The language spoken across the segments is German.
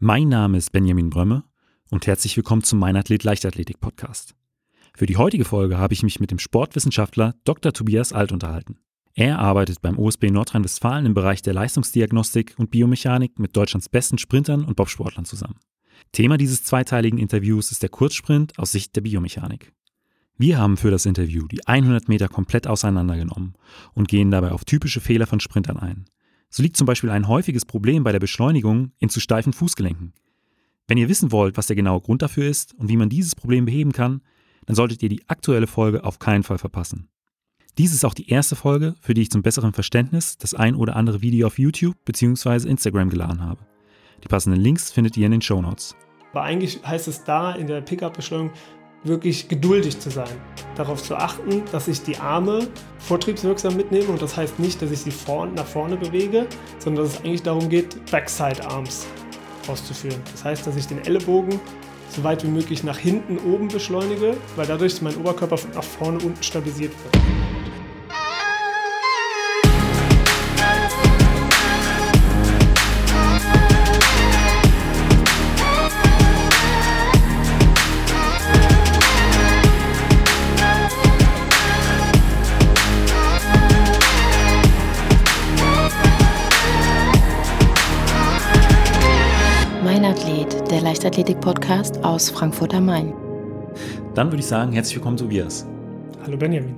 Mein Name ist Benjamin Brömme und herzlich willkommen zum Mein Athlet Leichtathletik Podcast. Für die heutige Folge habe ich mich mit dem Sportwissenschaftler Dr. Tobias Alt unterhalten. Er arbeitet beim OSB Nordrhein-Westfalen im Bereich der Leistungsdiagnostik und Biomechanik mit Deutschlands besten Sprintern und Bobsportlern zusammen. Thema dieses zweiteiligen Interviews ist der Kurzsprint aus Sicht der Biomechanik. Wir haben für das Interview die 100 Meter komplett auseinandergenommen und gehen dabei auf typische Fehler von Sprintern ein. So liegt zum Beispiel ein häufiges Problem bei der Beschleunigung in zu steifen Fußgelenken. Wenn ihr wissen wollt, was der genaue Grund dafür ist und wie man dieses Problem beheben kann, dann solltet ihr die aktuelle Folge auf keinen Fall verpassen. Dies ist auch die erste Folge, für die ich zum besseren Verständnis das ein oder andere Video auf YouTube bzw. Instagram geladen habe. Die passenden Links findet ihr in den Show Notes. Aber eigentlich heißt es da in der Pickup-Beschleunigung wirklich geduldig zu sein. Darauf zu achten, dass ich die Arme vortriebswirksam mitnehme und das heißt nicht, dass ich sie vor nach vorne bewege, sondern dass es eigentlich darum geht, Backside Arms auszuführen. Das heißt, dass ich den Ellenbogen so weit wie möglich nach hinten oben beschleunige, weil dadurch mein Oberkörper nach vorne unten stabilisiert wird. Leichtathletik-Podcast aus Frankfurt am Main. Dann würde ich sagen, herzlich willkommen, Tobias. Hallo Benjamin.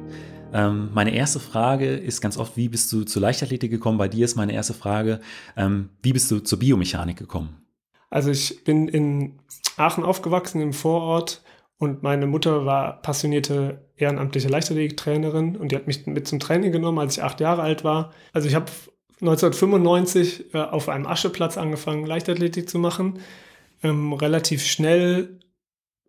Ähm, meine erste Frage ist ganz oft, wie bist du zur Leichtathletik gekommen? Bei dir ist meine erste Frage, ähm, wie bist du zur Biomechanik gekommen? Also ich bin in Aachen aufgewachsen, im Vorort. Und meine Mutter war passionierte ehrenamtliche Leichtathletiktrainerin und die hat mich mit zum Training genommen, als ich acht Jahre alt war. Also ich habe 1995 äh, auf einem Ascheplatz angefangen, Leichtathletik zu machen. Ähm, relativ schnell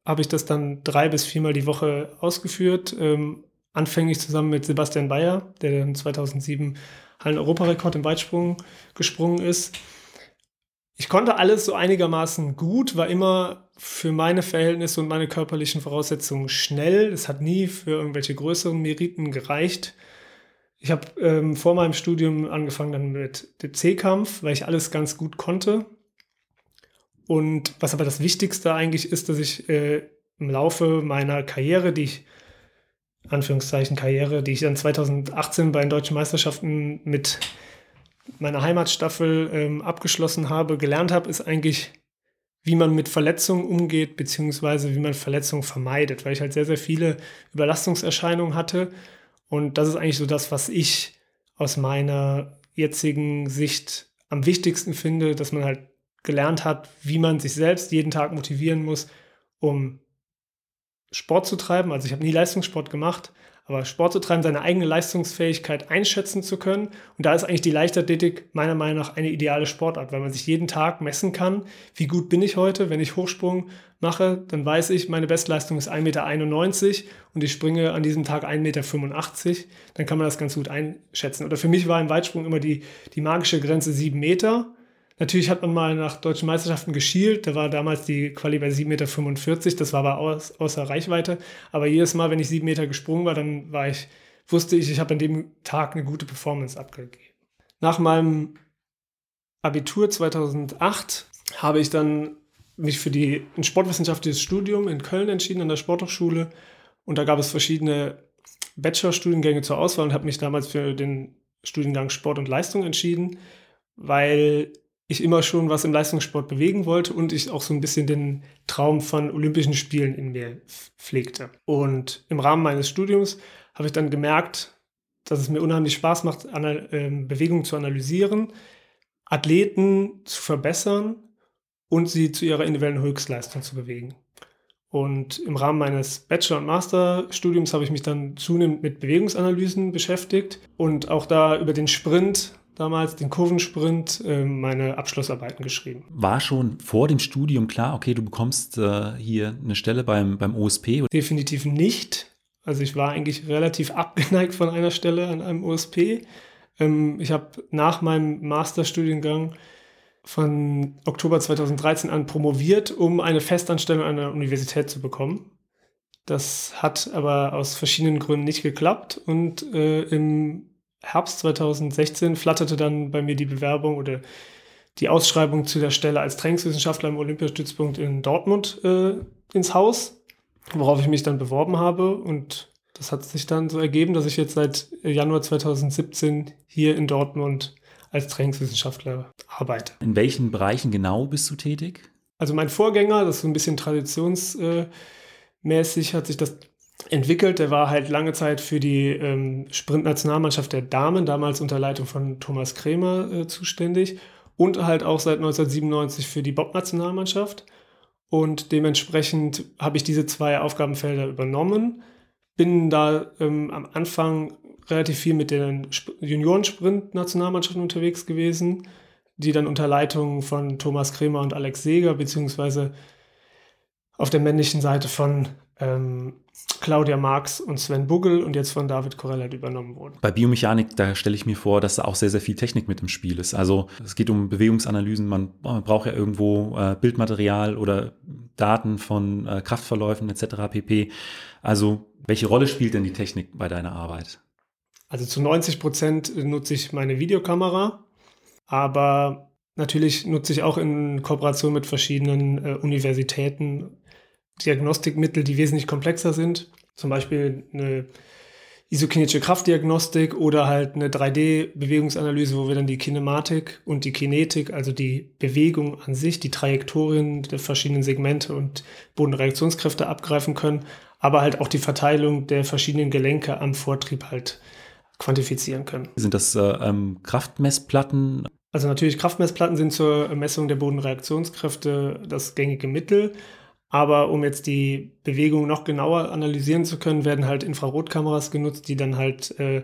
habe ich das dann drei bis viermal die Woche ausgeführt. Ähm, anfänglich zusammen mit Sebastian Bayer, der dann 2007 Hallen-Europarekord im Weitsprung gesprungen ist. Ich konnte alles so einigermaßen gut, war immer für meine Verhältnisse und meine körperlichen Voraussetzungen schnell. Es hat nie für irgendwelche größeren Meriten gereicht. Ich habe ähm, vor meinem Studium angefangen dann mit dem C-Kampf, weil ich alles ganz gut konnte. Und was aber das Wichtigste eigentlich ist, dass ich äh, im Laufe meiner Karriere, die ich, Anführungszeichen Karriere, die ich dann 2018 bei den deutschen Meisterschaften mit meiner Heimatstaffel ähm, abgeschlossen habe, gelernt habe, ist eigentlich, wie man mit Verletzungen umgeht, beziehungsweise wie man Verletzungen vermeidet, weil ich halt sehr, sehr viele Überlastungserscheinungen hatte. Und das ist eigentlich so das, was ich aus meiner jetzigen Sicht am wichtigsten finde, dass man halt gelernt hat, wie man sich selbst jeden Tag motivieren muss, um Sport zu treiben. Also ich habe nie Leistungssport gemacht, aber Sport zu treiben, seine eigene Leistungsfähigkeit einschätzen zu können. Und da ist eigentlich die Leichtathletik meiner Meinung nach eine ideale Sportart, weil man sich jeden Tag messen kann, wie gut bin ich heute. Wenn ich Hochsprung mache, dann weiß ich, meine Bestleistung ist 1,91 Meter und ich springe an diesem Tag 1,85 Meter. Dann kann man das ganz gut einschätzen. Oder für mich war im Weitsprung immer die, die magische Grenze 7 Meter. Natürlich hat man mal nach deutschen Meisterschaften geschielt. Da war damals die Quali bei 7,45 Meter. Das war aber aus, außer Reichweite. Aber jedes Mal, wenn ich 7 Meter gesprungen war, dann war ich, wusste ich, ich habe an dem Tag eine gute Performance abgegeben. Nach meinem Abitur 2008 habe ich dann mich für die, ein sportwissenschaftliches Studium in Köln entschieden, an der Sporthochschule. Und da gab es verschiedene Bachelorstudiengänge zur Auswahl und habe mich damals für den Studiengang Sport und Leistung entschieden, weil ich immer schon was im Leistungssport bewegen wollte und ich auch so ein bisschen den Traum von Olympischen Spielen in mir pflegte. Und im Rahmen meines Studiums habe ich dann gemerkt, dass es mir unheimlich Spaß macht, ähm, Bewegungen zu analysieren, Athleten zu verbessern und sie zu ihrer individuellen Höchstleistung zu bewegen. Und im Rahmen meines Bachelor- und Masterstudiums habe ich mich dann zunehmend mit Bewegungsanalysen beschäftigt und auch da über den Sprint damals, den Kurvensprint, äh, meine Abschlussarbeiten geschrieben. War schon vor dem Studium klar, okay, du bekommst äh, hier eine Stelle beim, beim OSP? Definitiv nicht. Also ich war eigentlich relativ abgeneigt von einer Stelle an einem OSP. Ähm, ich habe nach meinem Masterstudiengang von Oktober 2013 an promoviert, um eine Festanstellung an der Universität zu bekommen. Das hat aber aus verschiedenen Gründen nicht geklappt und äh, im Herbst 2016 flatterte dann bei mir die Bewerbung oder die Ausschreibung zu der Stelle als Trainingswissenschaftler im Olympiastützpunkt in Dortmund äh, ins Haus, worauf ich mich dann beworben habe. Und das hat sich dann so ergeben, dass ich jetzt seit Januar 2017 hier in Dortmund als Trainingswissenschaftler arbeite. In welchen Bereichen genau bist du tätig? Also mein Vorgänger, das ist so ein bisschen traditionsmäßig, hat sich das entwickelt. Der war halt lange Zeit für die ähm, Sprint-Nationalmannschaft der Damen, damals unter Leitung von Thomas Krämer äh, zuständig und halt auch seit 1997 für die Bob-Nationalmannschaft. Und dementsprechend habe ich diese zwei Aufgabenfelder übernommen. Bin da ähm, am Anfang relativ viel mit den Juniorensprint-Nationalmannschaften unterwegs gewesen, die dann unter Leitung von Thomas Kremer und Alex Seeger, beziehungsweise auf der männlichen Seite von ähm, Claudia Marx und Sven Buggel und jetzt von David Korellat übernommen wurden. Bei Biomechanik, da stelle ich mir vor, dass da auch sehr, sehr viel Technik mit im Spiel ist. Also es geht um Bewegungsanalysen, man, man braucht ja irgendwo äh, Bildmaterial oder Daten von äh, Kraftverläufen etc. pp. Also welche Rolle spielt denn die Technik bei deiner Arbeit? Also zu 90 Prozent nutze ich meine Videokamera, aber natürlich nutze ich auch in Kooperation mit verschiedenen äh, Universitäten Diagnostikmittel, die wesentlich komplexer sind. Zum Beispiel eine isokinetische Kraftdiagnostik oder halt eine 3D-Bewegungsanalyse, wo wir dann die Kinematik und die Kinetik, also die Bewegung an sich, die Trajektorien der verschiedenen Segmente und Bodenreaktionskräfte abgreifen können, aber halt auch die Verteilung der verschiedenen Gelenke am Vortrieb halt quantifizieren können. Sind das äh, ähm, Kraftmessplatten? Also natürlich Kraftmessplatten sind zur Messung der Bodenreaktionskräfte das gängige Mittel. Aber um jetzt die Bewegung noch genauer analysieren zu können, werden halt Infrarotkameras genutzt, die dann halt äh,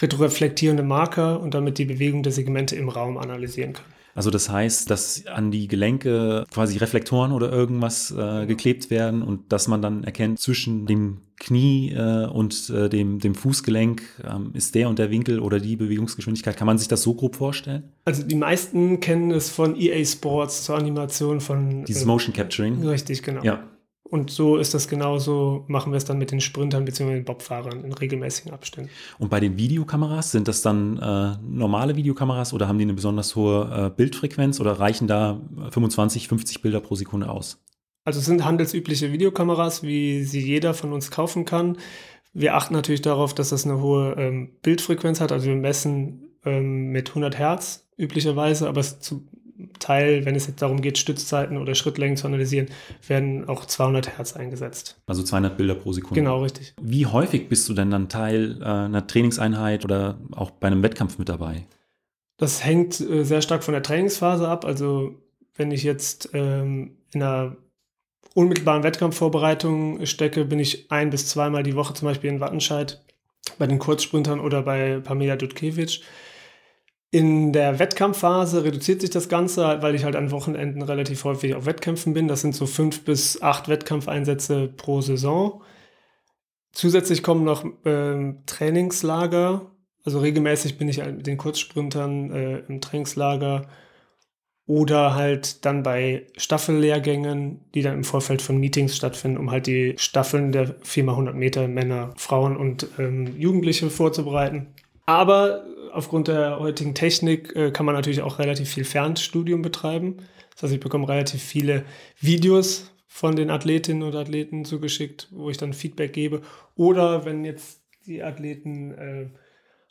retroreflektierende Marker und damit die Bewegung der Segmente im Raum analysieren können. Also das heißt, dass an die Gelenke quasi Reflektoren oder irgendwas äh, geklebt werden und dass man dann erkennt, zwischen dem Knie äh, und äh, dem, dem Fußgelenk ähm, ist der und der Winkel oder die Bewegungsgeschwindigkeit. Kann man sich das so grob vorstellen? Also die meisten kennen es von EA Sports zur Animation von... Dieses äh, Motion Capturing. Richtig, genau. Ja. Und so ist das genauso, machen wir es dann mit den Sprintern bzw. den Bobfahrern in regelmäßigen Abständen. Und bei den Videokameras, sind das dann äh, normale Videokameras oder haben die eine besonders hohe äh, Bildfrequenz oder reichen da 25, 50 Bilder pro Sekunde aus? Also es sind handelsübliche Videokameras, wie sie jeder von uns kaufen kann. Wir achten natürlich darauf, dass das eine hohe ähm, Bildfrequenz hat. Also wir messen ähm, mit 100 Hertz üblicherweise, aber es zu, Teil, wenn es jetzt darum geht, Stützzeiten oder Schrittlängen zu analysieren, werden auch 200 Hertz eingesetzt. Also 200 Bilder pro Sekunde. Genau, richtig. Wie häufig bist du denn dann Teil äh, einer Trainingseinheit oder auch bei einem Wettkampf mit dabei? Das hängt äh, sehr stark von der Trainingsphase ab. Also wenn ich jetzt ähm, in einer unmittelbaren Wettkampfvorbereitung stecke, bin ich ein bis zweimal die Woche zum Beispiel in Wattenscheid bei den Kurzsprintern oder bei Pamela Dudkiewicz. In der Wettkampfphase reduziert sich das Ganze, weil ich halt an Wochenenden relativ häufig auf Wettkämpfen bin. Das sind so fünf bis acht Wettkampfeinsätze pro Saison. Zusätzlich kommen noch äh, Trainingslager. Also regelmäßig bin ich halt mit den Kurzsprintern äh, im Trainingslager oder halt dann bei Staffellehrgängen, die dann im Vorfeld von Meetings stattfinden, um halt die Staffeln der 4x100 Meter Männer, Frauen und ähm, Jugendliche vorzubereiten. Aber aufgrund der heutigen Technik äh, kann man natürlich auch relativ viel Fernstudium betreiben. Das heißt, ich bekomme relativ viele Videos von den Athletinnen und Athleten zugeschickt, wo ich dann Feedback gebe. Oder wenn jetzt die Athleten äh,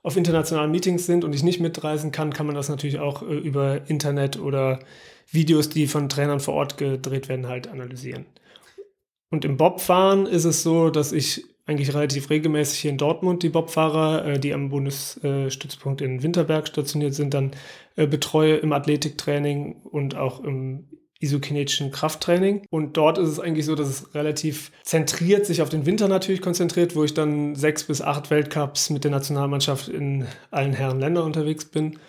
auf internationalen Meetings sind und ich nicht mitreisen kann, kann man das natürlich auch äh, über Internet oder Videos, die von Trainern vor Ort gedreht werden, halt analysieren. Und im Bobfahren ist es so, dass ich eigentlich relativ regelmäßig hier in Dortmund die Bobfahrer, äh, die am Bundesstützpunkt in Winterberg stationiert sind, dann äh, betreue im Athletiktraining und auch im isokinetischen Krafttraining. Und dort ist es eigentlich so, dass es relativ zentriert sich auf den Winter natürlich konzentriert, wo ich dann sechs bis acht Weltcups mit der Nationalmannschaft in allen Herren Ländern unterwegs bin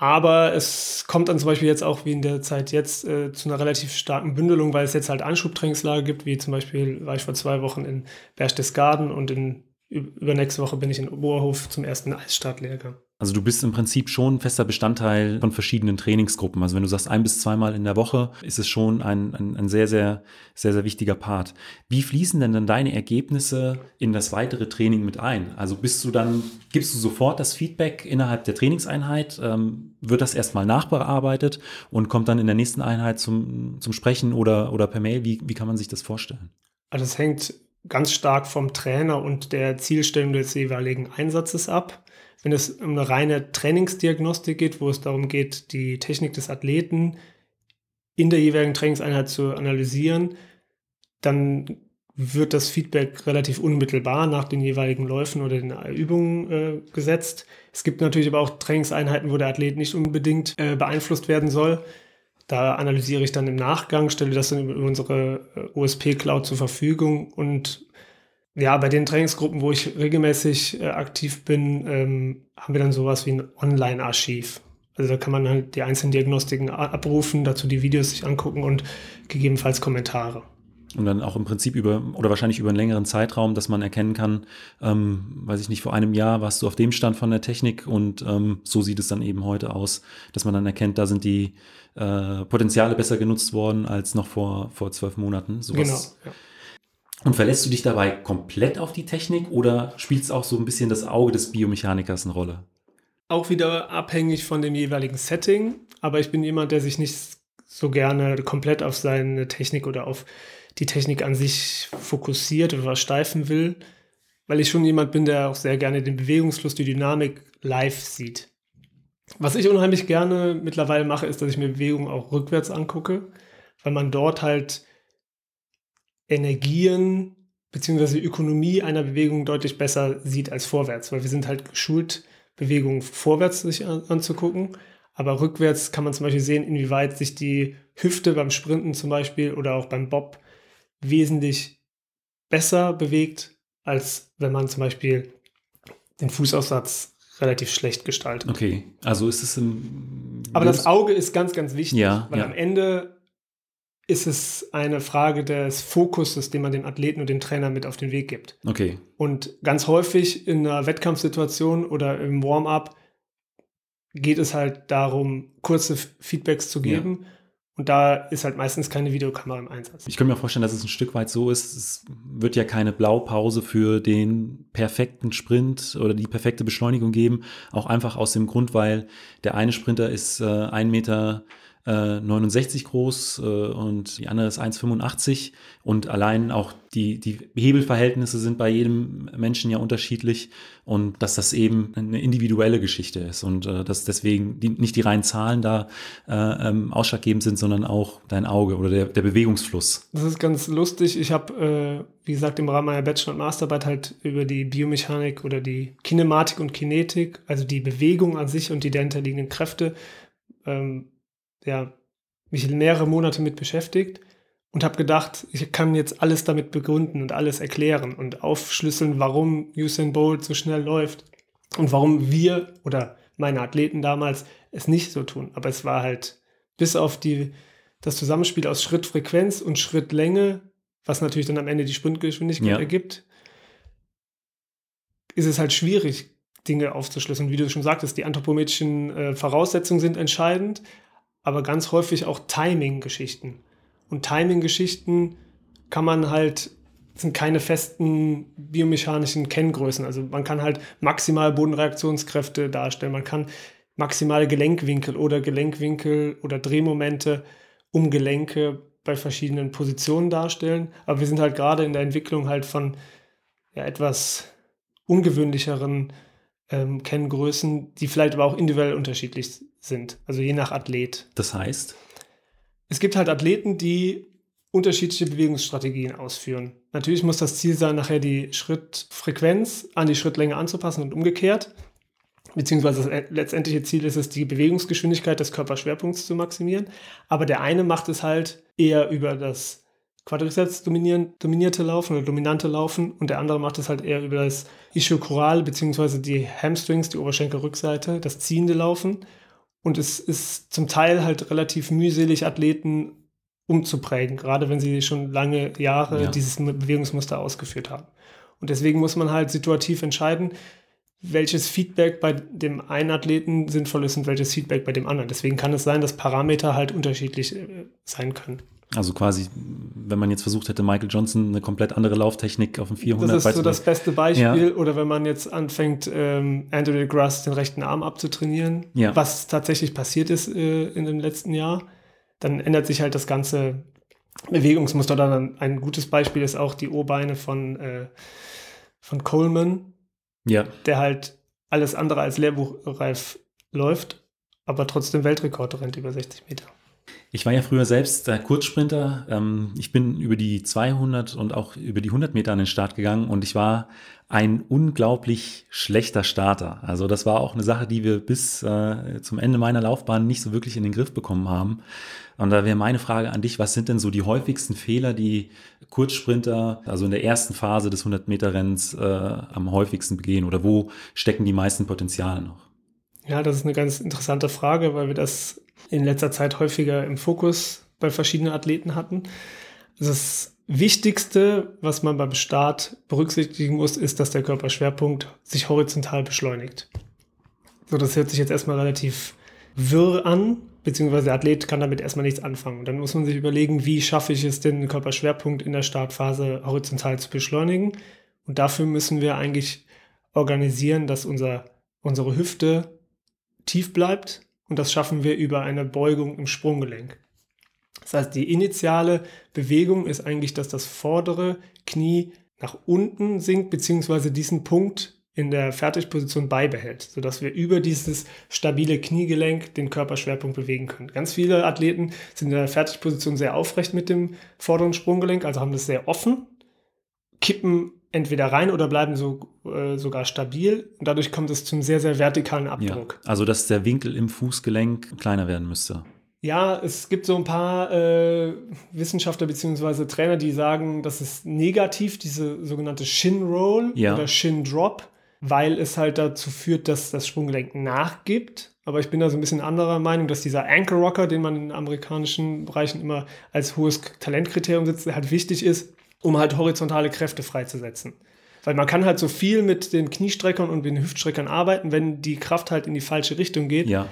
aber es kommt dann zum Beispiel jetzt auch wie in der Zeit jetzt äh, zu einer relativ starken Bündelung, weil es jetzt halt Anschubtrainingslager gibt, wie zum Beispiel war ich vor zwei Wochen in Berchtesgaden und in übernächste Woche bin ich in Oberhof zum ersten Eisstartlehrgang. Also du bist im Prinzip schon fester Bestandteil von verschiedenen Trainingsgruppen. Also wenn du sagst ein bis zweimal in der Woche, ist es schon ein, ein, ein sehr, sehr, sehr, sehr wichtiger Part. Wie fließen denn dann deine Ergebnisse in das weitere Training mit ein? Also bist du dann, gibst du sofort das Feedback innerhalb der Trainingseinheit? Ähm, wird das erstmal nachbearbeitet und kommt dann in der nächsten Einheit zum, zum Sprechen oder, oder per Mail? Wie, wie kann man sich das vorstellen? Also es hängt ganz stark vom Trainer und der Zielstellung des jeweiligen Einsatzes ab. Wenn es um eine reine Trainingsdiagnostik geht, wo es darum geht, die Technik des Athleten in der jeweiligen Trainingseinheit zu analysieren, dann wird das Feedback relativ unmittelbar nach den jeweiligen Läufen oder den Übungen äh, gesetzt. Es gibt natürlich aber auch Trainingseinheiten, wo der Athlet nicht unbedingt äh, beeinflusst werden soll. Da analysiere ich dann im Nachgang, stelle das dann über unsere äh, OSP-Cloud zur Verfügung und ja, bei den Trainingsgruppen, wo ich regelmäßig äh, aktiv bin, ähm, haben wir dann sowas wie ein Online-Archiv. Also da kann man halt die einzelnen Diagnostiken abrufen, dazu die Videos sich angucken und gegebenenfalls Kommentare. Und dann auch im Prinzip über, oder wahrscheinlich über einen längeren Zeitraum, dass man erkennen kann, ähm, weiß ich nicht, vor einem Jahr warst du auf dem Stand von der Technik und ähm, so sieht es dann eben heute aus, dass man dann erkennt, da sind die äh, Potenziale besser genutzt worden als noch vor, vor zwölf Monaten. Sowas. Genau. Ja. Und verlässt du dich dabei komplett auf die Technik oder spielst auch so ein bisschen das Auge des Biomechanikers eine Rolle? Auch wieder abhängig von dem jeweiligen Setting, aber ich bin jemand, der sich nicht so gerne komplett auf seine Technik oder auf die Technik an sich fokussiert oder versteifen will, weil ich schon jemand bin, der auch sehr gerne den Bewegungsfluss, die Dynamik live sieht. Was ich unheimlich gerne mittlerweile mache, ist, dass ich mir Bewegungen auch rückwärts angucke, weil man dort halt Energien bzw. Ökonomie einer Bewegung deutlich besser sieht als vorwärts, weil wir sind halt geschult, Bewegungen vorwärts sich an, anzugucken, aber rückwärts kann man zum Beispiel sehen, inwieweit sich die Hüfte beim Sprinten zum Beispiel oder auch beim Bob wesentlich besser bewegt, als wenn man zum Beispiel den Fußaussatz relativ schlecht gestaltet. Okay, also ist es im. Aber das Auge ist ganz, ganz wichtig, ja, weil ja. am Ende ist es eine Frage des Fokuses, den man dem Athleten und dem Trainer mit auf den Weg gibt. Okay. Und ganz häufig in einer Wettkampfsituation oder im Warm-up geht es halt darum, kurze Feedbacks zu geben. Ja. Und da ist halt meistens keine Videokamera im Einsatz. Ich kann mir vorstellen, dass es ein Stück weit so ist. Es wird ja keine Blaupause für den perfekten Sprint oder die perfekte Beschleunigung geben. Auch einfach aus dem Grund, weil der eine Sprinter ist äh, ein Meter 69 äh, groß äh, und die andere ist 1,85 und allein auch die, die Hebelverhältnisse sind bei jedem Menschen ja unterschiedlich und dass das eben eine individuelle Geschichte ist und äh, dass deswegen die, nicht die reinen Zahlen da äh, ähm, ausschlaggebend sind, sondern auch dein Auge oder der, der Bewegungsfluss. Das ist ganz lustig. Ich habe, äh, wie gesagt, im Rahmen meiner Bachelor- und Masterarbeit halt über die Biomechanik oder die Kinematik und Kinetik, also die Bewegung an sich und die dahinter liegenden Kräfte, ähm, ja, mich mehrere Monate mit beschäftigt und habe gedacht, ich kann jetzt alles damit begründen und alles erklären und aufschlüsseln, warum Usain Bolt so schnell läuft und warum wir oder meine Athleten damals es nicht so tun. Aber es war halt bis auf die, das Zusammenspiel aus Schrittfrequenz und Schrittlänge, was natürlich dann am Ende die Sprintgeschwindigkeit ja. ergibt, ist es halt schwierig, Dinge aufzuschlüsseln. Wie du schon sagtest, die anthropometrischen äh, Voraussetzungen sind entscheidend, aber ganz häufig auch Timing-Geschichten. Und Timing-Geschichten kann man halt, sind keine festen biomechanischen Kenngrößen. Also man kann halt maximal Bodenreaktionskräfte darstellen, man kann maximale Gelenkwinkel oder Gelenkwinkel oder Drehmomente um Gelenke bei verschiedenen Positionen darstellen. Aber wir sind halt gerade in der Entwicklung halt von ja, etwas ungewöhnlicheren ähm, Kenngrößen, die vielleicht aber auch individuell unterschiedlich sind, also je nach Athlet. Das heißt? Es gibt halt Athleten, die unterschiedliche Bewegungsstrategien ausführen. Natürlich muss das Ziel sein, nachher die Schrittfrequenz an die Schrittlänge anzupassen und umgekehrt. Beziehungsweise das letztendliche Ziel ist es, die Bewegungsgeschwindigkeit des Körperschwerpunkts zu maximieren. Aber der eine macht es halt eher über das Quadrizeps dominierte Laufen oder dominante Laufen und der andere macht es halt eher über das Ischiochoral beziehungsweise die Hamstrings, die Oberschenkelrückseite, das ziehende Laufen. Und es ist zum Teil halt relativ mühselig, Athleten umzuprägen, gerade wenn sie schon lange Jahre ja. dieses Bewegungsmuster ausgeführt haben. Und deswegen muss man halt situativ entscheiden, welches Feedback bei dem einen Athleten sinnvoll ist und welches Feedback bei dem anderen. Deswegen kann es sein, dass Parameter halt unterschiedlich äh, sein können. Also quasi, wenn man jetzt versucht hätte, Michael Johnson eine komplett andere Lauftechnik auf dem 400 Das ist so das beste Beispiel. Ja. Oder wenn man jetzt anfängt, ähm, Andrew Grass den rechten Arm abzutrainieren, ja. was tatsächlich passiert ist äh, in dem letzten Jahr, dann ändert sich halt das ganze Bewegungsmuster. Dann ein gutes Beispiel ist auch die O-Beine von, äh, von Coleman, ja. der halt alles andere als lehrbuchreif läuft, aber trotzdem Weltrekord rennt über 60 Meter. Ich war ja früher selbst der Kurzsprinter. Ähm, ich bin über die 200 und auch über die 100 Meter an den Start gegangen und ich war ein unglaublich schlechter Starter. Also das war auch eine Sache, die wir bis äh, zum Ende meiner Laufbahn nicht so wirklich in den Griff bekommen haben. Und da wäre meine Frage an dich, was sind denn so die häufigsten Fehler, die Kurzsprinter, also in der ersten Phase des 100-Meter-Rennens äh, am häufigsten begehen oder wo stecken die meisten Potenziale noch? Ja, das ist eine ganz interessante Frage, weil wir das in letzter Zeit häufiger im Fokus bei verschiedenen Athleten hatten. Das Wichtigste, was man beim Start berücksichtigen muss, ist, dass der Körperschwerpunkt sich horizontal beschleunigt. So, das hört sich jetzt erstmal relativ wirr an, beziehungsweise der Athlet kann damit erstmal nichts anfangen. dann muss man sich überlegen, wie schaffe ich es denn, den Körperschwerpunkt in der Startphase horizontal zu beschleunigen. Und dafür müssen wir eigentlich organisieren, dass unser, unsere Hüfte tief bleibt, und das schaffen wir über eine Beugung im Sprunggelenk. Das heißt, die initiale Bewegung ist eigentlich, dass das vordere Knie nach unten sinkt, beziehungsweise diesen Punkt in der Fertigposition beibehält, sodass wir über dieses stabile Kniegelenk den Körperschwerpunkt bewegen können. Ganz viele Athleten sind in der Fertigposition sehr aufrecht mit dem vorderen Sprunggelenk, also haben das sehr offen, kippen entweder rein oder bleiben so, äh, sogar stabil. Und dadurch kommt es zum sehr, sehr vertikalen Abdruck. Ja, also, dass der Winkel im Fußgelenk kleiner werden müsste. Ja, es gibt so ein paar äh, Wissenschaftler bzw. Trainer, die sagen, das ist negativ, diese sogenannte Shin Roll ja. oder Shin Drop, weil es halt dazu führt, dass das Sprunggelenk nachgibt. Aber ich bin da so ein bisschen anderer Meinung, dass dieser Anchor Rocker, den man in amerikanischen Bereichen immer als hohes Talentkriterium setzt, halt wichtig ist, um halt horizontale Kräfte freizusetzen. Weil man kann halt so viel mit den Kniestreckern und den Hüftstreckern arbeiten, wenn die Kraft halt in die falsche Richtung geht. Ja.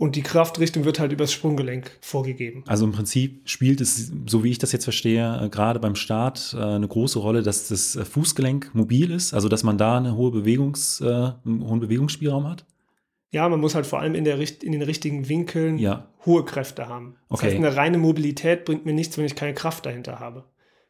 Und die Kraftrichtung wird halt übers Sprunggelenk vorgegeben. Also im Prinzip spielt es, so wie ich das jetzt verstehe, äh, gerade beim Start äh, eine große Rolle, dass das äh, Fußgelenk mobil ist, also dass man da eine hohe Bewegungs, einen hohen Bewegungsspielraum hat. Ja, man muss halt vor allem in, der, in den richtigen Winkeln ja. hohe Kräfte haben. Das okay. heißt, eine reine Mobilität bringt mir nichts, wenn ich keine Kraft dahinter habe.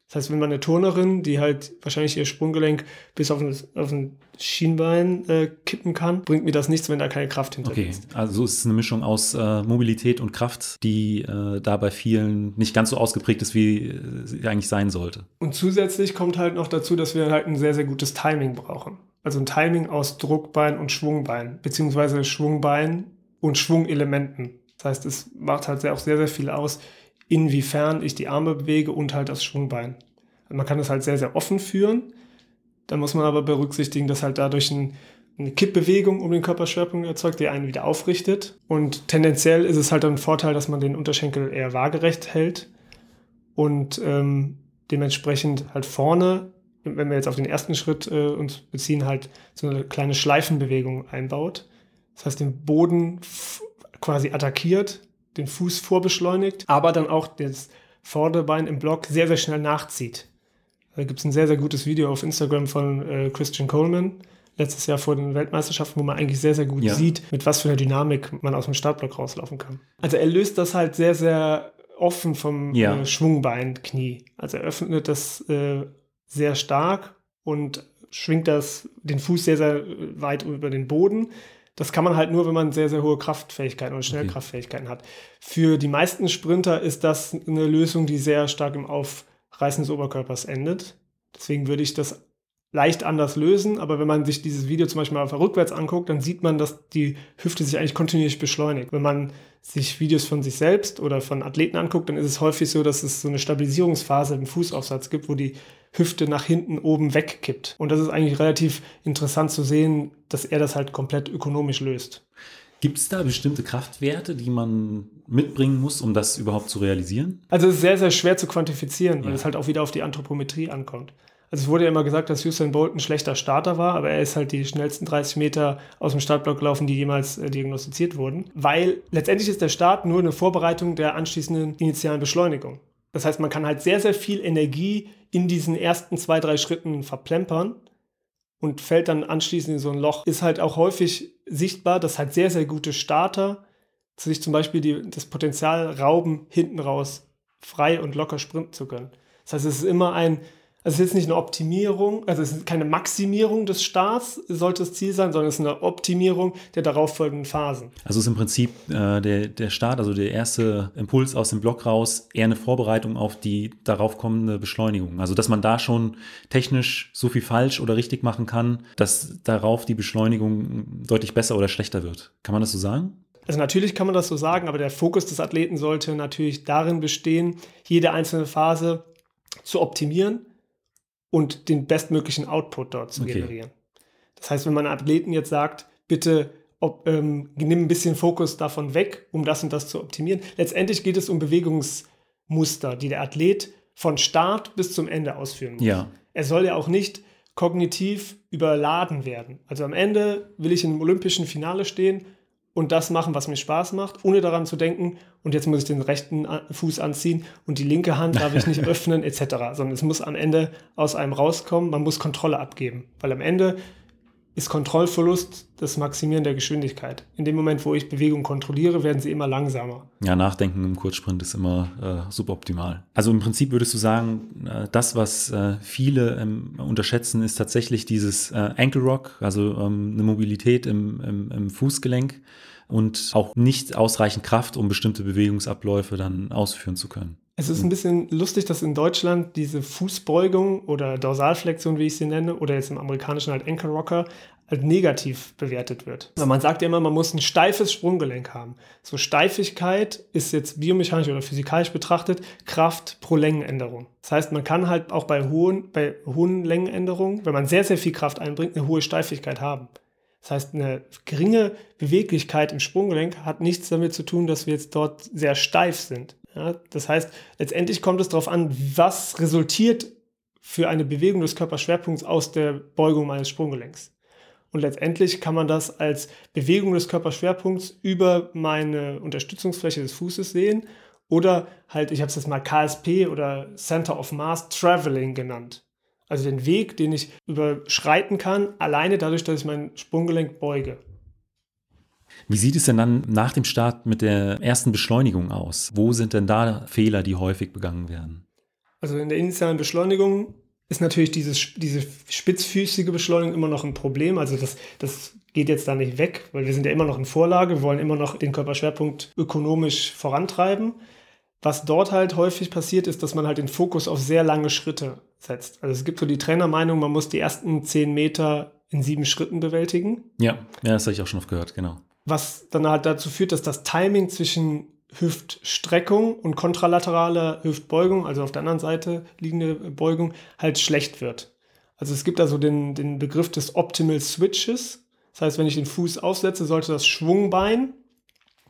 Das heißt, wenn man eine Turnerin, die halt wahrscheinlich ihr Sprunggelenk bis auf ein, auf ein Schienbein äh, kippen kann, bringt mir das nichts, wenn da keine Kraft hinter okay. ist. Also es ist eine Mischung aus äh, Mobilität und Kraft, die äh, da bei vielen nicht ganz so ausgeprägt ist, wie äh, sie eigentlich sein sollte. Und zusätzlich kommt halt noch dazu, dass wir halt ein sehr, sehr gutes Timing brauchen. Also ein Timing aus Druckbein und Schwungbein, beziehungsweise Schwungbein und Schwungelementen. Das heißt, es macht halt sehr, auch sehr, sehr viel aus, inwiefern ich die Arme bewege und halt das Schwungbein. Man kann das halt sehr, sehr offen führen. Da muss man aber berücksichtigen, dass halt dadurch ein, eine Kippbewegung um den Körperschwerpunkt erzeugt, die einen wieder aufrichtet. Und tendenziell ist es halt ein Vorteil, dass man den Unterschenkel eher waagerecht hält und ähm, dementsprechend halt vorne, wenn wir jetzt auf den ersten Schritt äh, uns beziehen, halt so eine kleine Schleifenbewegung einbaut. Das heißt, den Boden quasi attackiert den Fuß vorbeschleunigt, aber dann auch das Vorderbein im Block sehr, sehr schnell nachzieht. Da gibt es ein sehr, sehr gutes Video auf Instagram von äh, Christian Coleman, letztes Jahr vor den Weltmeisterschaften, wo man eigentlich sehr, sehr gut ja. sieht, mit was für einer Dynamik man aus dem Startblock rauslaufen kann. Also er löst das halt sehr, sehr offen vom ja. äh, Schwungbeinknie. Also er öffnet das äh, sehr stark und schwingt das den Fuß sehr, sehr weit über den Boden. Das kann man halt nur, wenn man sehr, sehr hohe Kraftfähigkeiten und Schnellkraftfähigkeiten hat. Für die meisten Sprinter ist das eine Lösung, die sehr stark im Aufreißen des Oberkörpers endet. Deswegen würde ich das leicht anders lösen, aber wenn man sich dieses Video zum Beispiel mal rückwärts anguckt, dann sieht man, dass die Hüfte sich eigentlich kontinuierlich beschleunigt. Wenn man sich Videos von sich selbst oder von Athleten anguckt, dann ist es häufig so, dass es so eine Stabilisierungsphase im Fußaufsatz gibt, wo die Hüfte nach hinten oben wegkippt. Und das ist eigentlich relativ interessant zu sehen, dass er das halt komplett ökonomisch löst. Gibt es da bestimmte Kraftwerte, die man mitbringen muss, um das überhaupt zu realisieren? Also es ist sehr, sehr schwer zu quantifizieren, weil ja. es halt auch wieder auf die Anthropometrie ankommt. Also es wurde ja immer gesagt, dass Usain Bolt ein schlechter Starter war, aber er ist halt die schnellsten 30 Meter aus dem Startblock gelaufen, die jemals äh, diagnostiziert wurden. Weil letztendlich ist der Start nur eine Vorbereitung der anschließenden initialen Beschleunigung. Das heißt, man kann halt sehr, sehr viel Energie in diesen ersten zwei, drei Schritten verplempern und fällt dann anschließend in so ein Loch. Ist halt auch häufig sichtbar, dass halt sehr, sehr gute Starter sich zum Beispiel die, das Potenzial rauben, hinten raus frei und locker sprinten zu können. Das heißt, es ist immer ein also es ist jetzt nicht eine Optimierung, also es ist keine Maximierung des Starts, sollte das Ziel sein, sondern es ist eine Optimierung der darauffolgenden Phasen. Also es ist im Prinzip äh, der, der Start, also der erste Impuls aus dem Block raus, eher eine Vorbereitung auf die darauf kommende Beschleunigung. Also dass man da schon technisch so viel falsch oder richtig machen kann, dass darauf die Beschleunigung deutlich besser oder schlechter wird. Kann man das so sagen? Also natürlich kann man das so sagen, aber der Fokus des Athleten sollte natürlich darin bestehen, jede einzelne Phase zu optimieren und den bestmöglichen Output dort zu okay. generieren. Das heißt, wenn man Athleten jetzt sagt, bitte ob, ähm, nimm ein bisschen Fokus davon weg, um das und das zu optimieren. Letztendlich geht es um Bewegungsmuster, die der Athlet von Start bis zum Ende ausführen muss. Ja. Er soll ja auch nicht kognitiv überladen werden. Also am Ende will ich im olympischen Finale stehen und das machen, was mir Spaß macht, ohne daran zu denken, und jetzt muss ich den rechten Fuß anziehen und die linke Hand darf ich nicht öffnen, etc. Sondern es muss am Ende aus einem rauskommen, man muss Kontrolle abgeben. Weil am Ende ist Kontrollverlust das Maximieren der Geschwindigkeit. In dem Moment, wo ich Bewegung kontrolliere, werden sie immer langsamer. Ja, Nachdenken im Kurzsprint ist immer äh, suboptimal. Also im Prinzip würdest du sagen, äh, das, was äh, viele ähm, unterschätzen, ist tatsächlich dieses äh, Ankle Rock, also ähm, eine Mobilität im, im, im Fußgelenk und auch nicht ausreichend Kraft, um bestimmte Bewegungsabläufe dann ausführen zu können. Es ist ein bisschen lustig, dass in Deutschland diese Fußbeugung oder Dorsalflexion, wie ich sie nenne, oder jetzt im amerikanischen halt Ankle Rocker, halt negativ bewertet wird. Also man sagt ja immer, man muss ein steifes Sprunggelenk haben. So Steifigkeit ist jetzt biomechanisch oder physikalisch betrachtet Kraft pro Längenänderung. Das heißt, man kann halt auch bei hohen, bei hohen Längenänderungen, wenn man sehr, sehr viel Kraft einbringt, eine hohe Steifigkeit haben. Das heißt, eine geringe Beweglichkeit im Sprunggelenk hat nichts damit zu tun, dass wir jetzt dort sehr steif sind. Ja, das heißt, letztendlich kommt es darauf an, was resultiert für eine Bewegung des Körperschwerpunkts aus der Beugung meines Sprunggelenks. Und letztendlich kann man das als Bewegung des Körperschwerpunkts über meine Unterstützungsfläche des Fußes sehen oder halt, ich habe es jetzt mal KSP oder Center of Mass Traveling genannt. Also den Weg, den ich überschreiten kann, alleine dadurch, dass ich mein Sprunggelenk beuge. Wie sieht es denn dann nach dem Start mit der ersten Beschleunigung aus? Wo sind denn da Fehler, die häufig begangen werden? Also in der initialen Beschleunigung ist natürlich dieses, diese spitzfüßige Beschleunigung immer noch ein Problem. Also das, das geht jetzt da nicht weg, weil wir sind ja immer noch in Vorlage, wir wollen immer noch den Körperschwerpunkt ökonomisch vorantreiben. Was dort halt häufig passiert, ist, dass man halt den Fokus auf sehr lange Schritte setzt. Also es gibt so die Trainermeinung, man muss die ersten zehn Meter in sieben Schritten bewältigen. Ja, ja das habe ich auch schon oft gehört, genau was dann halt dazu führt, dass das Timing zwischen Hüftstreckung und kontralateraler Hüftbeugung, also auf der anderen Seite liegende Beugung, halt schlecht wird. Also es gibt also den, den Begriff des Optimal Switches. Das heißt, wenn ich den Fuß aufsetze, sollte das Schwungbein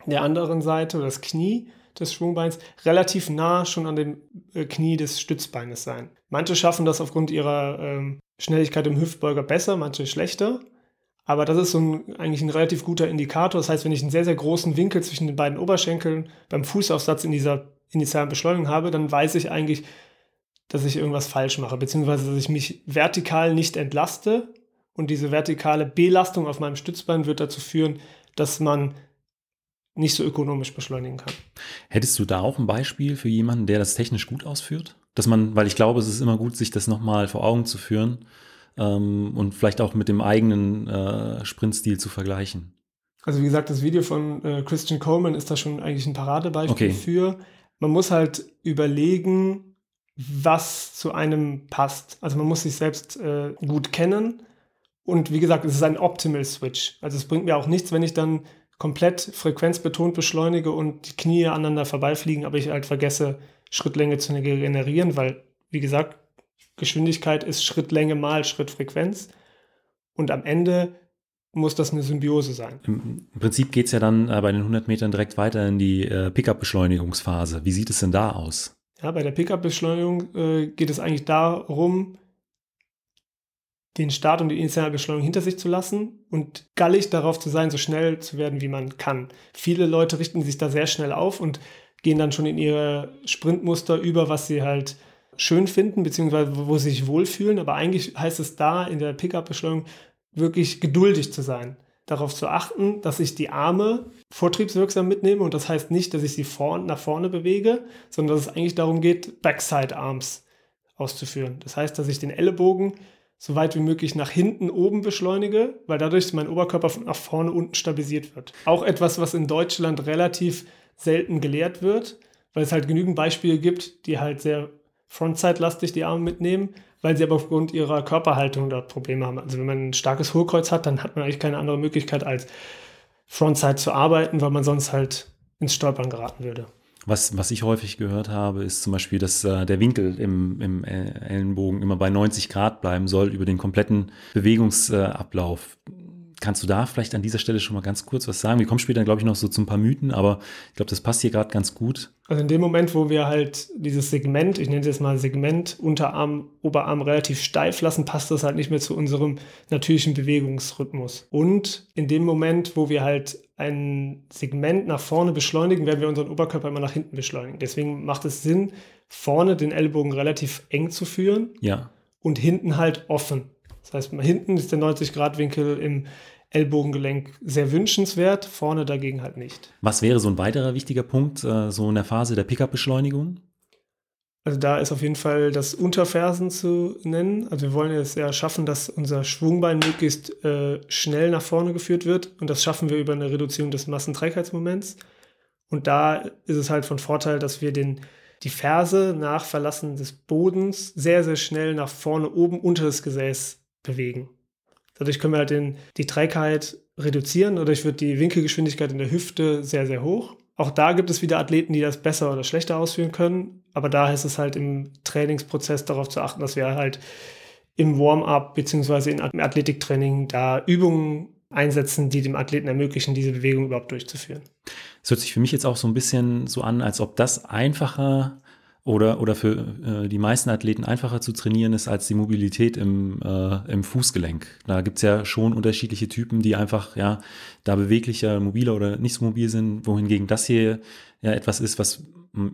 der anderen Seite oder das Knie des Schwungbeins relativ nah schon an dem äh, Knie des Stützbeines sein. Manche schaffen das aufgrund ihrer ähm, Schnelligkeit im Hüftbeuger besser, manche schlechter. Aber das ist so ein, eigentlich ein relativ guter Indikator. Das heißt, wenn ich einen sehr, sehr großen Winkel zwischen den beiden Oberschenkeln beim Fußaufsatz in dieser initialen Beschleunigung habe, dann weiß ich eigentlich, dass ich irgendwas falsch mache, beziehungsweise dass ich mich vertikal nicht entlaste. Und diese vertikale Belastung auf meinem Stützbein wird dazu führen, dass man nicht so ökonomisch beschleunigen kann. Hättest du da auch ein Beispiel für jemanden, der das technisch gut ausführt? Dass man, weil ich glaube, es ist immer gut, sich das nochmal vor Augen zu führen, ähm, und vielleicht auch mit dem eigenen äh, Sprintstil zu vergleichen. Also wie gesagt, das Video von äh, Christian Coleman ist da schon eigentlich ein Paradebeispiel okay. für. Man muss halt überlegen, was zu einem passt. Also man muss sich selbst äh, gut kennen. Und wie gesagt, es ist ein Optimal Switch. Also es bringt mir auch nichts, wenn ich dann komplett frequenzbetont beschleunige und die Knie aneinander vorbeifliegen, aber ich halt vergesse, Schrittlänge zu generieren, weil, wie gesagt, Geschwindigkeit ist Schrittlänge mal Schrittfrequenz. Und am Ende muss das eine Symbiose sein. Im Prinzip geht es ja dann äh, bei den 100 Metern direkt weiter in die äh, Pickup-Beschleunigungsphase. Wie sieht es denn da aus? Ja, bei der Pickup-Beschleunigung äh, geht es eigentlich darum, den Start und die initiale Beschleunigung hinter sich zu lassen und gallig darauf zu sein, so schnell zu werden, wie man kann. Viele Leute richten sich da sehr schnell auf und gehen dann schon in ihre Sprintmuster über, was sie halt schön finden, beziehungsweise wo sie sich wohlfühlen. Aber eigentlich heißt es da in der Pickup-Beschleunigung wirklich geduldig zu sein. Darauf zu achten, dass ich die Arme vortriebswirksam mitnehme und das heißt nicht, dass ich sie vor, nach vorne bewege, sondern dass es eigentlich darum geht, Backside Arms auszuführen. Das heißt, dass ich den Ellenbogen so weit wie möglich nach hinten oben beschleunige, weil dadurch mein Oberkörper nach vorne unten stabilisiert wird. Auch etwas, was in Deutschland relativ selten gelehrt wird, weil es halt genügend Beispiele gibt, die halt sehr frontside-lastig die Arme mitnehmen, weil sie aber aufgrund ihrer Körperhaltung dort Probleme haben. Also wenn man ein starkes Hohlkreuz hat, dann hat man eigentlich keine andere Möglichkeit als Frontside zu arbeiten, weil man sonst halt ins Stolpern geraten würde. Was, was ich häufig gehört habe, ist zum Beispiel, dass äh, der Winkel im, im Ellenbogen immer bei 90 Grad bleiben soll über den kompletten Bewegungsablauf. Kannst du da vielleicht an dieser Stelle schon mal ganz kurz was sagen? Wir kommen später, glaube ich, noch so zu ein paar Mythen, aber ich glaube, das passt hier gerade ganz gut. Also in dem Moment, wo wir halt dieses Segment, ich nenne es jetzt mal Segment, Unterarm, Oberarm relativ steif lassen, passt das halt nicht mehr zu unserem natürlichen Bewegungsrhythmus. Und in dem Moment, wo wir halt ein Segment nach vorne beschleunigen, werden wir unseren Oberkörper immer nach hinten beschleunigen. Deswegen macht es Sinn, vorne den Ellbogen relativ eng zu führen. Ja. Und hinten halt offen. Das heißt, hinten ist der 90-Grad-Winkel im Ellbogengelenk sehr wünschenswert, vorne dagegen halt nicht. Was wäre so ein weiterer wichtiger Punkt, äh, so in der Phase der Pickup-Beschleunigung? Also da ist auf jeden Fall das Unterfersen zu nennen. Also wir wollen es ja schaffen, dass unser Schwungbein möglichst äh, schnell nach vorne geführt wird und das schaffen wir über eine Reduzierung des Massenträgheitsmoments. Und da ist es halt von Vorteil, dass wir den die Ferse nach Verlassen des Bodens sehr, sehr schnell nach vorne oben unter das Gesäß bewegen. Dadurch können wir halt den, die Trägheit reduzieren. Dadurch wird die Winkelgeschwindigkeit in der Hüfte sehr, sehr hoch. Auch da gibt es wieder Athleten, die das besser oder schlechter ausführen können. Aber da heißt es halt im Trainingsprozess darauf zu achten, dass wir halt im Warm-up bzw. im Athletiktraining da Übungen einsetzen, die dem Athleten ermöglichen, diese Bewegung überhaupt durchzuführen. Es hört sich für mich jetzt auch so ein bisschen so an, als ob das einfacher oder, oder für äh, die meisten Athleten einfacher zu trainieren ist als die Mobilität im, äh, im Fußgelenk. Da gibt's ja schon unterschiedliche Typen, die einfach ja da beweglicher, mobiler oder nicht so mobil sind, wohingegen das hier ja etwas ist, was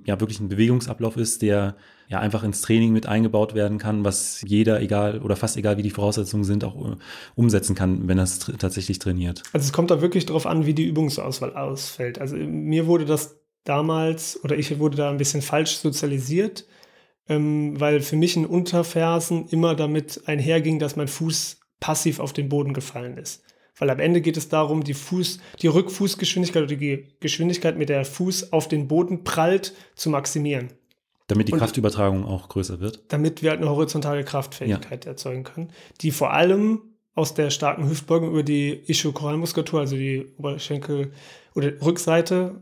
ja wirklich ein Bewegungsablauf ist, der ja einfach ins Training mit eingebaut werden kann, was jeder, egal oder fast egal wie die Voraussetzungen sind, auch uh, umsetzen kann, wenn er es tatsächlich trainiert. Also es kommt da wirklich darauf an, wie die Übungsauswahl ausfällt. Also mir wurde das damals, oder ich wurde da ein bisschen falsch sozialisiert, ähm, weil für mich ein Unterfersen immer damit einherging, dass mein Fuß passiv auf den Boden gefallen ist. Weil am Ende geht es darum, die Fuß, die Rückfußgeschwindigkeit oder die Geschwindigkeit, mit der der Fuß auf den Boden prallt, zu maximieren. Damit die Und Kraftübertragung auch größer wird. Damit wir halt eine horizontale Kraftfähigkeit ja. erzeugen können, die vor allem aus der starken Hüftbeugung über die Ischokoralmuskulatur, also die Oberschenkel oder Rückseite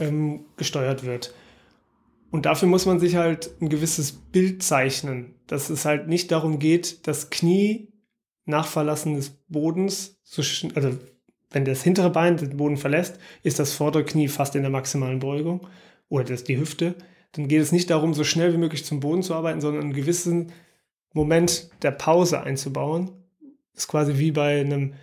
ähm, gesteuert wird. Und dafür muss man sich halt ein gewisses Bild zeichnen, dass es halt nicht darum geht, das Knie nach Verlassen des Bodens, so also wenn das hintere Bein den Boden verlässt, ist das vordere Knie fast in der maximalen Beugung oder das die Hüfte. Dann geht es nicht darum, so schnell wie möglich zum Boden zu arbeiten, sondern einen gewissen Moment der Pause einzubauen. Das ist quasi wie bei einem,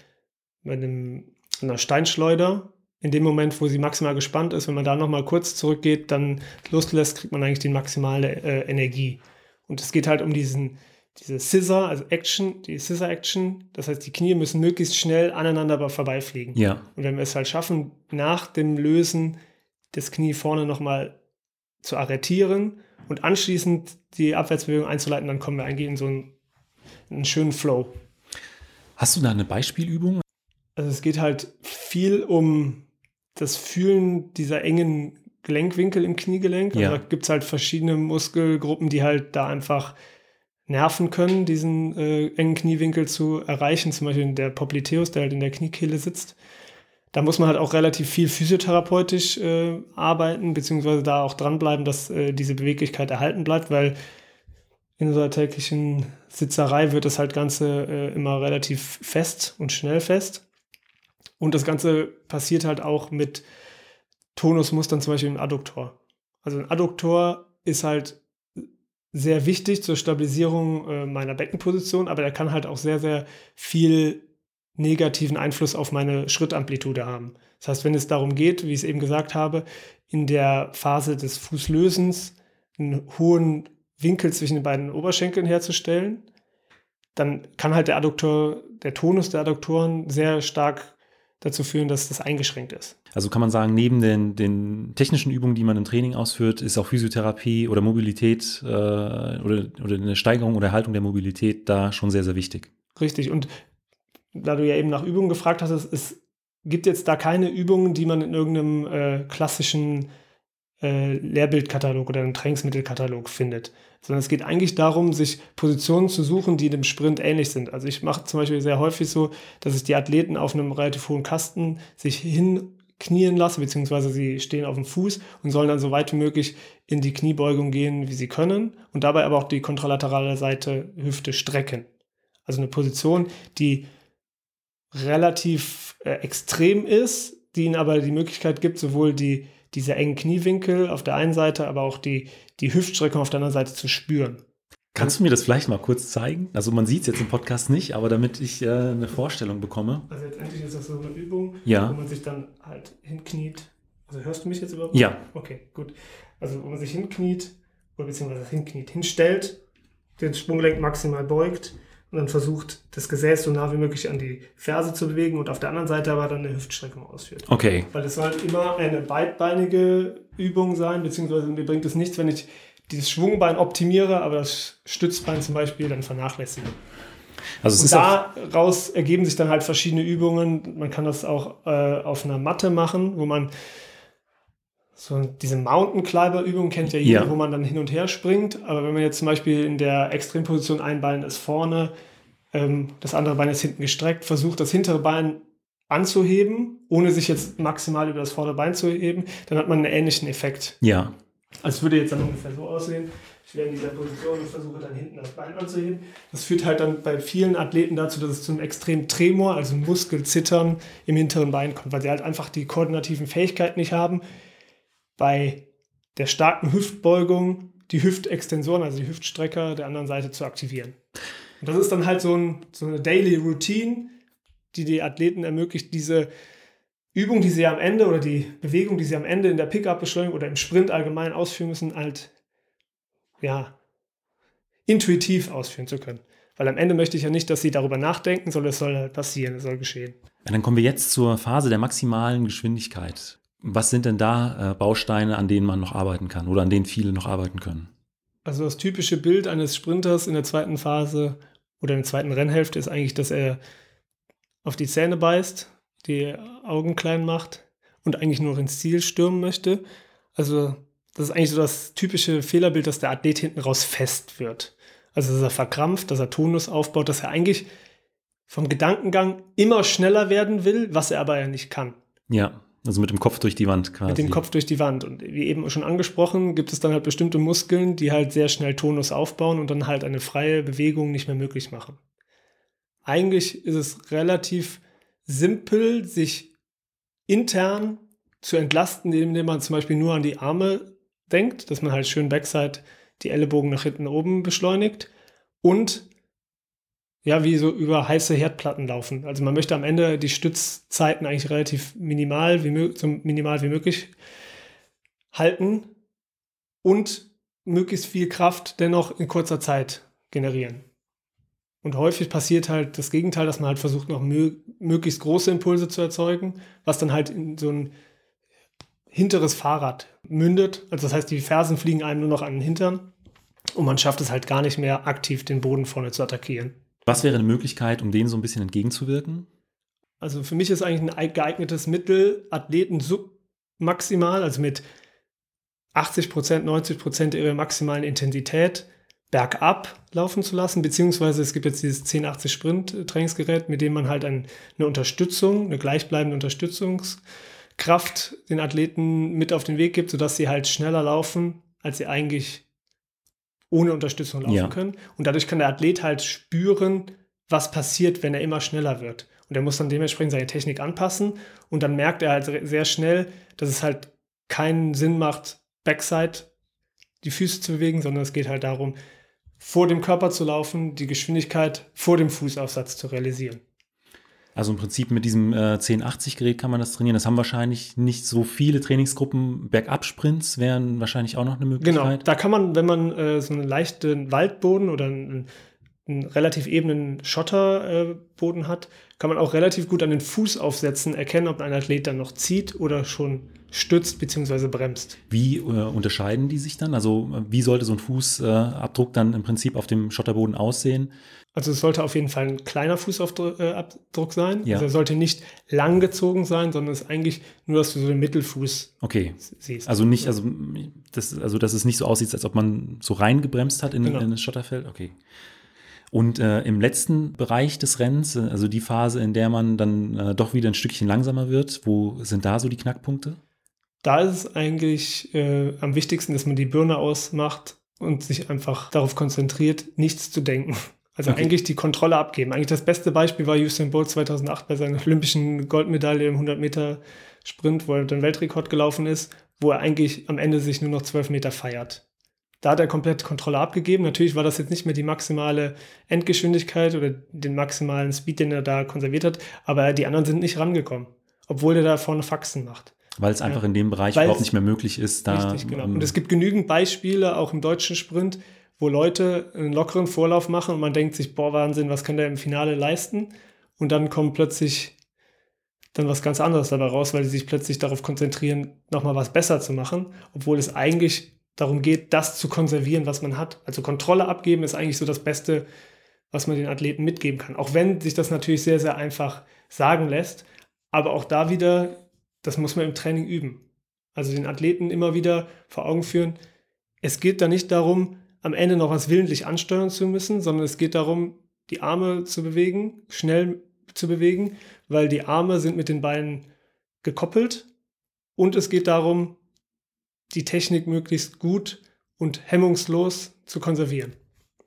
bei einem einer Steinschleuder, in dem Moment, wo sie maximal gespannt ist, wenn man da nochmal kurz zurückgeht, dann loslässt, kriegt man eigentlich die maximale äh, Energie. Und es geht halt um diesen, diese Scissor, also Action, die Scissor Action. Das heißt, die Knie müssen möglichst schnell aneinander vorbeifliegen. Ja. Und wenn wir es halt schaffen, nach dem Lösen das Knie vorne nochmal zu arretieren und anschließend die Abwärtsbewegung einzuleiten, dann kommen wir eigentlich in so einen, einen schönen Flow. Hast du da eine Beispielübung? Also es geht halt viel um das Fühlen dieser engen Gelenkwinkel im Kniegelenk. Also ja. da gibt es halt verschiedene Muskelgruppen, die halt da einfach nerven können, diesen äh, engen Kniewinkel zu erreichen. Zum Beispiel der Popliteus, der halt in der Kniekehle sitzt. Da muss man halt auch relativ viel physiotherapeutisch äh, arbeiten, beziehungsweise da auch dranbleiben, dass äh, diese Beweglichkeit erhalten bleibt, weil in unserer täglichen Sitzerei wird das halt Ganze äh, immer relativ fest und schnell fest. Und das Ganze passiert halt auch mit Tonusmustern, zum Beispiel im Adduktor. Also ein Adduktor ist halt sehr wichtig zur Stabilisierung äh, meiner Beckenposition, aber er kann halt auch sehr, sehr viel negativen Einfluss auf meine Schrittamplitude haben. Das heißt, wenn es darum geht, wie ich es eben gesagt habe, in der Phase des Fußlösens einen hohen Winkel zwischen den beiden Oberschenkeln herzustellen, dann kann halt der Adduktor, der Tonus der Adduktoren sehr stark dazu führen, dass das eingeschränkt ist. Also kann man sagen, neben den, den technischen Übungen, die man im Training ausführt, ist auch Physiotherapie oder Mobilität äh, oder, oder eine Steigerung oder Erhaltung der Mobilität da schon sehr, sehr wichtig. Richtig. Und da du ja eben nach Übungen gefragt hast, es gibt jetzt da keine Übungen, die man in irgendeinem äh, klassischen äh, Lehrbildkatalog oder einem Trainingsmittelkatalog findet, sondern es geht eigentlich darum, sich Positionen zu suchen, die dem Sprint ähnlich sind. Also ich mache zum Beispiel sehr häufig so, dass ich die Athleten auf einem relativ hohen Kasten sich hinknien lasse, beziehungsweise sie stehen auf dem Fuß und sollen dann so weit wie möglich in die Kniebeugung gehen, wie sie können und dabei aber auch die kontralaterale Seite Hüfte strecken. Also eine Position, die relativ äh, extrem ist, die ihnen aber die Möglichkeit gibt, sowohl die, diese engen Kniewinkel auf der einen Seite, aber auch die, die Hüftstreckung auf der anderen Seite zu spüren. Kannst du mir das vielleicht mal kurz zeigen? Also man sieht es jetzt im Podcast nicht, aber damit ich äh, eine Vorstellung bekomme. Also letztendlich ist das so eine Übung, ja. wo man sich dann halt hinkniet. Also hörst du mich jetzt überhaupt? Ja. Okay, gut. Also wo man sich hinkniet, oder beziehungsweise hinkniet, hinstellt, den Sprunggelenk maximal beugt und dann versucht, das Gesäß so nah wie möglich an die Ferse zu bewegen und auf der anderen Seite aber dann eine Hüftstreckung ausführt. Okay. Weil es soll immer eine beidbeinige Übung sein, beziehungsweise mir bringt es nichts, wenn ich dieses Schwungbein optimiere, aber das Stützbein zum Beispiel dann vernachlässige. Also es und daraus ergeben sich dann halt verschiedene Übungen. Man kann das auch äh, auf einer Matte machen, wo man so diese Mountain Climber Übung kennt ja jeder, ja. wo man dann hin und her springt. Aber wenn man jetzt zum Beispiel in der Extremposition ein Bein ist vorne, ähm, das andere Bein ist hinten gestreckt, versucht das hintere Bein anzuheben, ohne sich jetzt maximal über das vordere Bein zu heben, dann hat man einen ähnlichen Effekt. Ja. Also es würde jetzt dann ungefähr so aussehen. Ich wäre in dieser Position und versuche dann hinten das Bein anzuheben. Das führt halt dann bei vielen Athleten dazu, dass es zu einem extremen Tremor, also Muskelzittern im hinteren Bein kommt, weil sie halt einfach die koordinativen Fähigkeiten nicht haben, bei der starken Hüftbeugung die Hüftextensoren, also die Hüftstrecker der anderen Seite zu aktivieren. Und das ist dann halt so, ein, so eine Daily Routine, die die Athleten ermöglicht, diese Übung, die sie am Ende oder die Bewegung, die sie am Ende in der Pickup-Beschleunigung oder im Sprint allgemein ausführen müssen, halt ja intuitiv ausführen zu können. Weil am Ende möchte ich ja nicht, dass sie darüber nachdenken, sondern es soll halt passieren, es soll geschehen. Und dann kommen wir jetzt zur Phase der maximalen Geschwindigkeit. Was sind denn da äh, Bausteine, an denen man noch arbeiten kann oder an denen viele noch arbeiten können? Also das typische Bild eines Sprinters in der zweiten Phase oder in der zweiten Rennhälfte ist eigentlich, dass er auf die Zähne beißt, die Augen klein macht und eigentlich nur ins Ziel stürmen möchte. Also das ist eigentlich so das typische Fehlerbild, dass der Athlet hinten raus fest wird. Also dass er verkrampft, dass er Tonus aufbaut, dass er eigentlich vom Gedankengang immer schneller werden will, was er aber ja nicht kann. Ja. Also mit dem Kopf durch die Wand quasi. Mit dem Kopf durch die Wand. Und wie eben schon angesprochen, gibt es dann halt bestimmte Muskeln, die halt sehr schnell Tonus aufbauen und dann halt eine freie Bewegung nicht mehr möglich machen. Eigentlich ist es relativ simpel, sich intern zu entlasten, indem man zum Beispiel nur an die Arme denkt, dass man halt schön Backside die Ellenbogen nach hinten oben beschleunigt und ja, wie so über heiße Herdplatten laufen. Also man möchte am Ende die Stützzeiten eigentlich relativ minimal wie, so minimal wie möglich halten und möglichst viel Kraft dennoch in kurzer Zeit generieren. Und häufig passiert halt das Gegenteil, dass man halt versucht, noch mö möglichst große Impulse zu erzeugen, was dann halt in so ein hinteres Fahrrad mündet. Also das heißt, die Fersen fliegen einem nur noch an den Hintern und man schafft es halt gar nicht mehr aktiv den Boden vorne zu attackieren. Was wäre eine Möglichkeit, um denen so ein bisschen entgegenzuwirken? Also für mich ist eigentlich ein geeignetes Mittel, Athleten submaximal, also mit 80 Prozent, 90 Prozent ihrer maximalen Intensität bergab laufen zu lassen, beziehungsweise es gibt jetzt dieses 1080 Sprint Trainingsgerät, mit dem man halt eine Unterstützung, eine gleichbleibende Unterstützungskraft den Athleten mit auf den Weg gibt, sodass sie halt schneller laufen, als sie eigentlich ohne Unterstützung laufen ja. können. Und dadurch kann der Athlet halt spüren, was passiert, wenn er immer schneller wird. Und er muss dann dementsprechend seine Technik anpassen. Und dann merkt er halt sehr schnell, dass es halt keinen Sinn macht, Backside die Füße zu bewegen, sondern es geht halt darum, vor dem Körper zu laufen, die Geschwindigkeit vor dem Fußaufsatz zu realisieren. Also im Prinzip mit diesem äh, 1080-Gerät kann man das trainieren. Das haben wahrscheinlich nicht so viele Trainingsgruppen. Bergabsprints wären wahrscheinlich auch noch eine Möglichkeit. Genau, da kann man, wenn man äh, so einen leichten Waldboden oder einen, einen relativ ebenen Schotterboden äh, hat, kann man auch relativ gut an den Fußaufsätzen erkennen, ob ein Athlet dann noch zieht oder schon stützt bzw. bremst. Wie äh, unterscheiden die sich dann? Also wie sollte so ein Fußabdruck dann im Prinzip auf dem Schotterboden aussehen? Also es sollte auf jeden Fall ein kleiner Fußabdruck äh, sein. Ja. Also er sollte nicht lang gezogen sein, sondern es ist eigentlich nur, dass du so den Mittelfuß okay. siehst. Also nicht, also das, also dass es nicht so aussieht, als ob man so reingebremst hat in, Genau. in das Schotterfeld. Okay. Und äh, im letzten Bereich des Rennens, äh, also die Phase, in der man dann äh, doch wieder ein Stückchen langsamer wird, wo sind da so die Knackpunkte? Da ist es eigentlich äh, am wichtigsten, dass man die Birne ausmacht und sich einfach darauf konzentriert, nichts zu denken. Also Okay. eigentlich die Kontrolle abgeben. Eigentlich das beste Beispiel war Usain Bolt 2008 bei seiner olympischen Goldmedaille im 100 Meter Sprint, wo er den Weltrekord gelaufen ist, wo er eigentlich am Ende sich nur noch 12 Meter feiert. Da hat er komplett Kontrolle abgegeben. Natürlich war das jetzt nicht mehr die maximale Endgeschwindigkeit oder den maximalen Speed, den er da konserviert hat, aber die anderen sind nicht rangekommen, obwohl er da vorne Faxen macht. Weil es einfach Ja. in dem Bereich Weil überhaupt nicht mehr möglich ist, da. Richtig, genau. Und es gibt genügend Beispiele, auch im deutschen Sprint, wo Leute einen lockeren Vorlauf machen und man denkt sich, boah, Wahnsinn, was kann der im Finale leisten? Und dann kommt plötzlich dann was ganz anderes dabei raus, weil sie sich plötzlich darauf konzentrieren, nochmal was besser zu machen, obwohl es eigentlich darum geht, das zu konservieren, was man hat. Also Kontrolle abgeben ist eigentlich so das Beste, was man den Athleten mitgeben kann. Auch wenn sich das natürlich sehr, sehr einfach sagen lässt. Aber auch da wieder, das muss man im Training üben. Also den Athleten immer wieder vor Augen führen, es geht da nicht darum, am Ende noch was willentlich ansteuern zu müssen, sondern es geht darum, die Arme zu bewegen, schnell zu bewegen, weil die Arme sind mit den Beinen gekoppelt und es geht darum, die Technik möglichst gut und hemmungslos zu konservieren.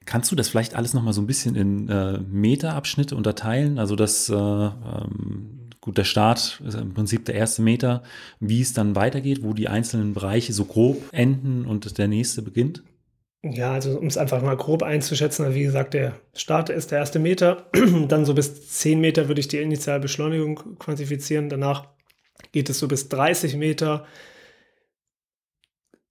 Kannst du das vielleicht alles nochmal so ein bisschen in äh, Meterabschnitte unterteilen? Also das, äh, ähm, gut, der Start ist im Prinzip der erste Meter, wie es dann weitergeht, wo die einzelnen Bereiche so grob enden und der nächste beginnt? Ja, also um es einfach mal grob einzuschätzen, also wie gesagt, der Start ist der erste Meter, dann so bis 10 Meter würde ich die Initialbeschleunigung quantifizieren, danach geht es so bis 30 Meter.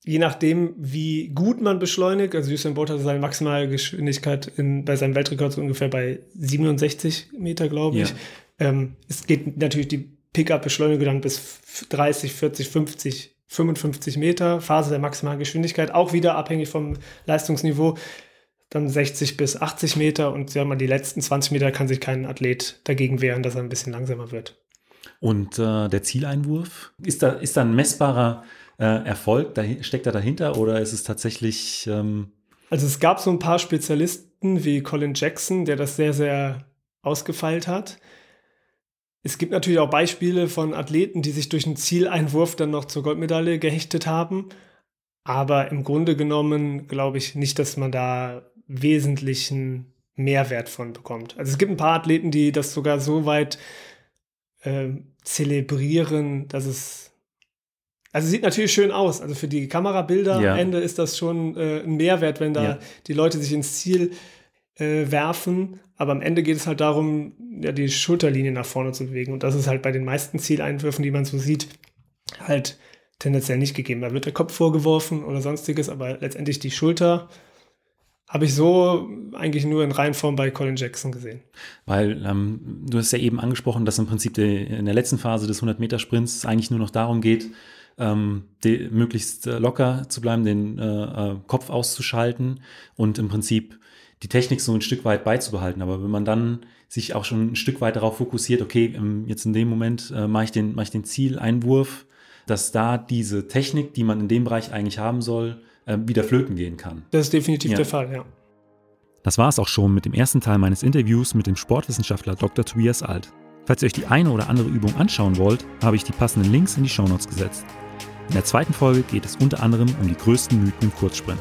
Je nachdem, wie gut man beschleunigt, also Usain Bolt hatte seine maximale Geschwindigkeit in, bei seinem Weltrekord so ungefähr bei 67 Meter, glaube ich. Ja. Ähm, es geht natürlich die Pickup-Beschleunigung dann bis 30, 40, 50, 55 Meter, Phase der maximalen Geschwindigkeit, auch wieder abhängig vom Leistungsniveau. Dann 60 bis 80 Meter und ja, mal die letzten 20 Meter kann sich kein Athlet dagegen wehren, dass er ein bisschen langsamer wird. Und äh, der Zieleinwurf, ist da, ist da ein messbarer äh, Erfolg, dahin, steckt da dahinter oder ist es tatsächlich, ähm, Also es gab so ein paar Spezialisten wie Colin Jackson, der das sehr, sehr ausgefeilt hat. Es gibt natürlich auch Beispiele von Athleten, die sich durch einen Zieleinwurf dann noch zur Goldmedaille gehechtet haben. Aber im Grunde genommen glaube ich nicht, dass man da wesentlichen Mehrwert von bekommt. Also es gibt ein paar Athleten, die das sogar so weit ähm, zelebrieren, dass es also sieht natürlich schön aus. Also für die Kamerabilder Ja. am Ende ist das schon äh, ein Mehrwert, wenn da Ja. die Leute sich ins Ziel äh, werfen. Aber am Ende geht es halt darum, ja, die Schulterlinie nach vorne zu bewegen. Und das ist halt bei den meisten Zieleinwürfen, die man so sieht, halt tendenziell nicht gegeben. Da wird der Kopf vorgeworfen oder sonstiges, aber letztendlich die Schulter habe ich so eigentlich nur in Reihenform bei Colin Jackson gesehen. weil ähm, du hast ja eben angesprochen, dass im Prinzip die, in der letzten Phase des 100-Meter-Sprints es eigentlich nur noch darum geht, ähm, möglichst äh, locker zu bleiben, den äh, äh, Kopf auszuschalten und im Prinzip die Technik so ein Stück weit beizubehalten. Aber wenn man dann sich auch schon ein Stück weit darauf fokussiert, okay, ähm, jetzt in dem Moment äh, mache ich den, mache ich den Zieleinwurf, dass da diese Technik, die man in dem Bereich eigentlich haben soll, äh, wieder flöten gehen kann. Das ist definitiv Ja. der Fall, ja. Das war es auch schon mit dem ersten Teil meines Interviews mit dem Sportwissenschaftler Dr. Tobias Alt. Falls ihr euch die eine oder andere Übung anschauen wollt, habe ich die passenden Links in die Shownotes gesetzt. In der zweiten Folge geht es unter anderem um die größten Mythen im Kurzsprint.